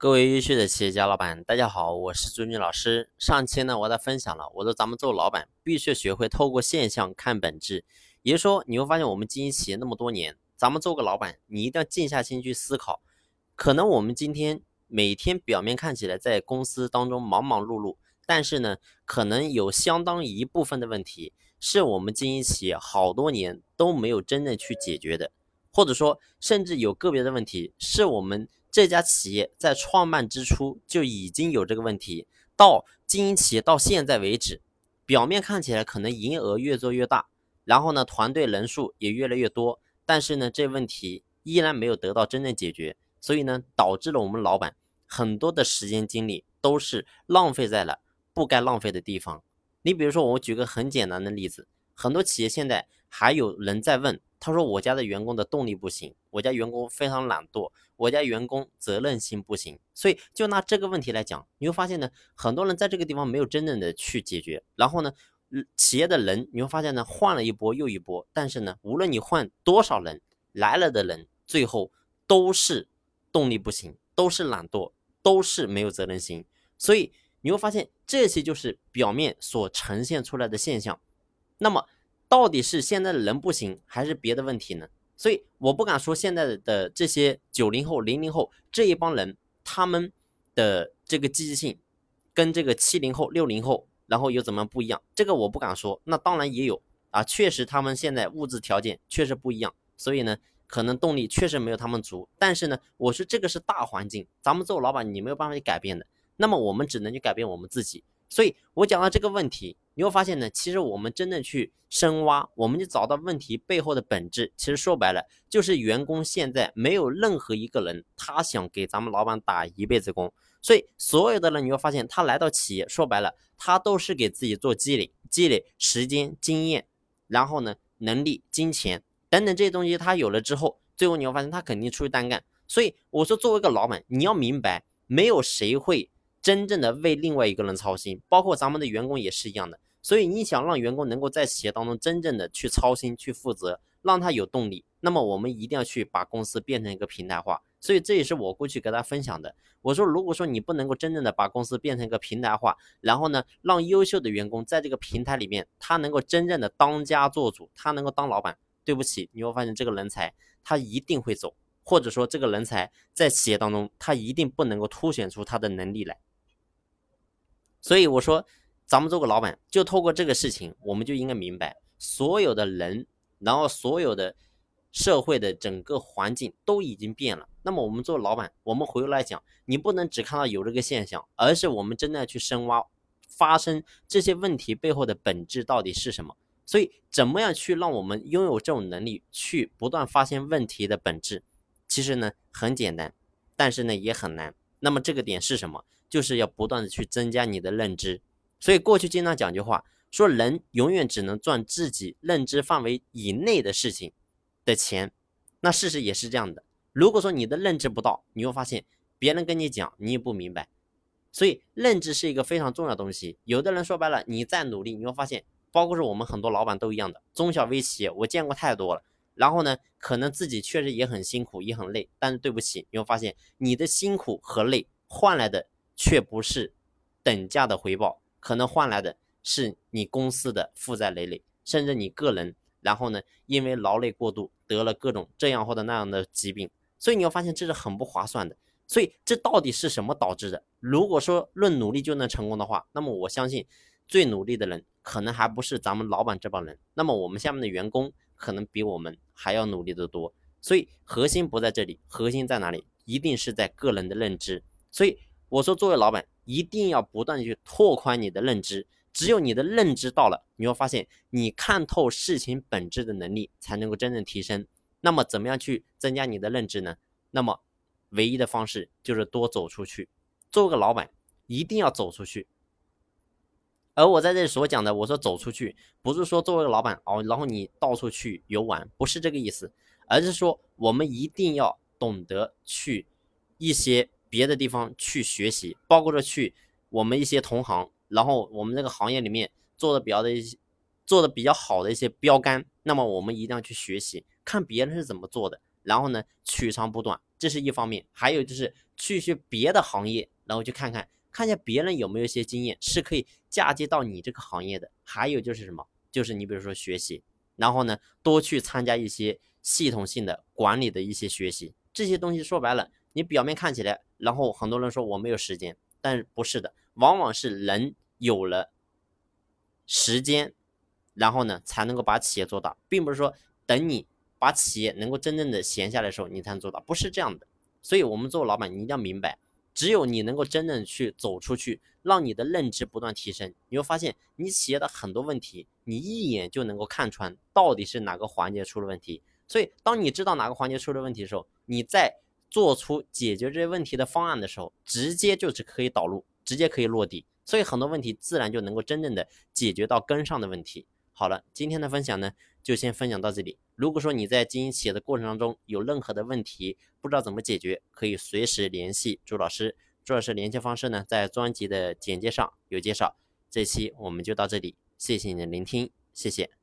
各位优秀的企业家老板，大家好，我是朱军老师。上期呢，我在分享了，我说咱们做老板必须学会透过现象看本质。也就是说，你会发现我们经营企业那么多年，咱们做个老板，你一定要静下心去思考。可能我们今天每天表面看起来在公司当中忙忙碌碌，但是呢，可能有相当一部分的问题是我们经营企业好多年都没有真正去解决的，或者说，甚至有个别的问题是我们。这家企业在创办之初就已经有这个问题，到经营企业到现在为止，表面看起来可能营业额越做越大，然后呢，团队人数也越来越多，但是呢，这问题依然没有得到真正解决，所以呢，导致了我们老板很多的时间精力都是浪费在了不该浪费的地方。你比如说，我举个很简单的例子，很多企业现在还有人在问。他说：“我家的员工的动力不行，我家员工非常懒惰，我家员工责任心不行。所以，就拿这个问题来讲，你会发现呢，很多人在这个地方没有真正的去解决。然后呢，企业的人你会发现呢，换了一波又一波，但是呢，无论你换多少人，来了的人最后都是动力不行，都是懒惰，都是没有责任心。所以你会发现，这些就是表面所呈现出来的现象。那么。”到底是现在的人不行，还是别的问题呢？所以我不敢说现在的这些九零后、零零后这一帮人，他们的这个积极性跟这个七零后、六零后，然后有怎么不一样？这个我不敢说。那当然也有啊，确实他们现在物质条件确实不一样，所以呢，可能动力确实没有他们足。但是呢，我说这个是大环境，咱们做老板你没有办法去改变的。那么我们只能去改变我们自己。所以我讲到这个问题。你会发现呢，其实我们真正去深挖，我们就找到问题背后的本质。其实说白了，就是员工现在没有任何一个人他想给咱们老板打一辈子工。所以所有的人你会发现，他来到企业，说白了，他都是给自己做积累，积累时间、经验，然后呢，能力、金钱等等这些东西，他有了之后，最后你会发现他肯定出去单干。所以我说，作为一个老板，你要明白，没有谁会真正的为另外一个人操心，包括咱们的员工也是一样的。所以你想让员工能够在企业当中真正的去操心、去负责，让他有动力，那么我们一定要去把公司变成一个平台化。所以这也是我过去给大家分享的。我说，如果说你不能够真正的把公司变成一个平台化，然后呢，让优秀的员工在这个平台里面，他能够真正的当家做主，他能够当老板，对不起，你会发现这个人才他一定会走，或者说这个人才在企业当中他一定不能够凸显出他的能力来。所以我说。咱们做个老板，就透过这个事情，我们就应该明白，所有的人，然后所有的社会的整个环境都已经变了。那么我们做老板，我们回过来讲，你不能只看到有这个现象，而是我们真的要去深挖，发生这些问题背后的本质到底是什么。所以，怎么样去让我们拥有这种能力，去不断发现问题的本质？其实呢，很简单，但是呢，也很难。那么这个点是什么？就是要不断的去增加你的认知。所以过去经常讲句话，说人永远只能赚自己认知范围以内的事情的钱。那事实也是这样的。如果说你的认知不到，你会发现别人跟你讲你也不明白。所以认知是一个非常重要的东西。有的人说白了，你再努力，你会发现，包括是我们很多老板都一样的，中小微企业我见过太多了。然后呢，可能自己确实也很辛苦，也很累，但是对不起，你会发现你的辛苦和累换来的却不是等价的回报。可能换来的是你公司的负债累累，甚至你个人，然后呢，因为劳累过度得了各种这样或者那样的疾病，所以你要发现这是很不划算的。所以这到底是什么导致的？如果说论努力就能成功的话，那么我相信最努力的人可能还不是咱们老板这帮人，那么我们下面的员工可能比我们还要努力的多。所以核心不在这里，核心在哪里？一定是在个人的认知。所以我说，作为老板。一定要不断的去拓宽你的认知，只有你的认知到了，你会发现你看透事情本质的能力才能够真正提升。那么，怎么样去增加你的认知呢？那么，唯一的方式就是多走出去。做个老板，一定要走出去。而我在这里所讲的，我说走出去，不是说作为老板哦，然后你到处去游玩，不是这个意思，而是说我们一定要懂得去一些。别的地方去学习，包括着去我们一些同行，然后我们这个行业里面做的比较的一些做的比较好的一些标杆，那么我们一定要去学习，看别人是怎么做的，然后呢取长补短，这是一方面。还有就是去学别的行业，然后去看看，看一下别人有没有一些经验是可以嫁接到你这个行业的。还有就是什么？就是你比如说学习，然后呢，多去参加一些系统性的管理的一些学习。这些东西说白了，你表面看起来，然后很多人说我没有时间，但是不是的，往往是人有了时间，然后呢才能够把企业做大，并不是说等你把企业能够真正的闲下来的时候，你才能做大，不是这样的。所以，我们做老板，你一定要明白，只有你能够真正去走出去，让你的认知不断提升，你会发现你企业的很多问题，你一眼就能够看穿到底是哪个环节出了问题。所以，当你知道哪个环节出了问题的时候，你在做出解决这些问题的方案的时候，直接就是可以导入，直接可以落地。所以很多问题自然就能够真正的解决到根上的问题。好了，今天的分享呢，就先分享到这里。如果说你在经营企业的过程当中有任何的问题，不知道怎么解决，可以随时联系朱老师。朱老师联系方式呢，在专辑的简介上有介绍。这期我们就到这里，谢谢你的聆听，谢谢。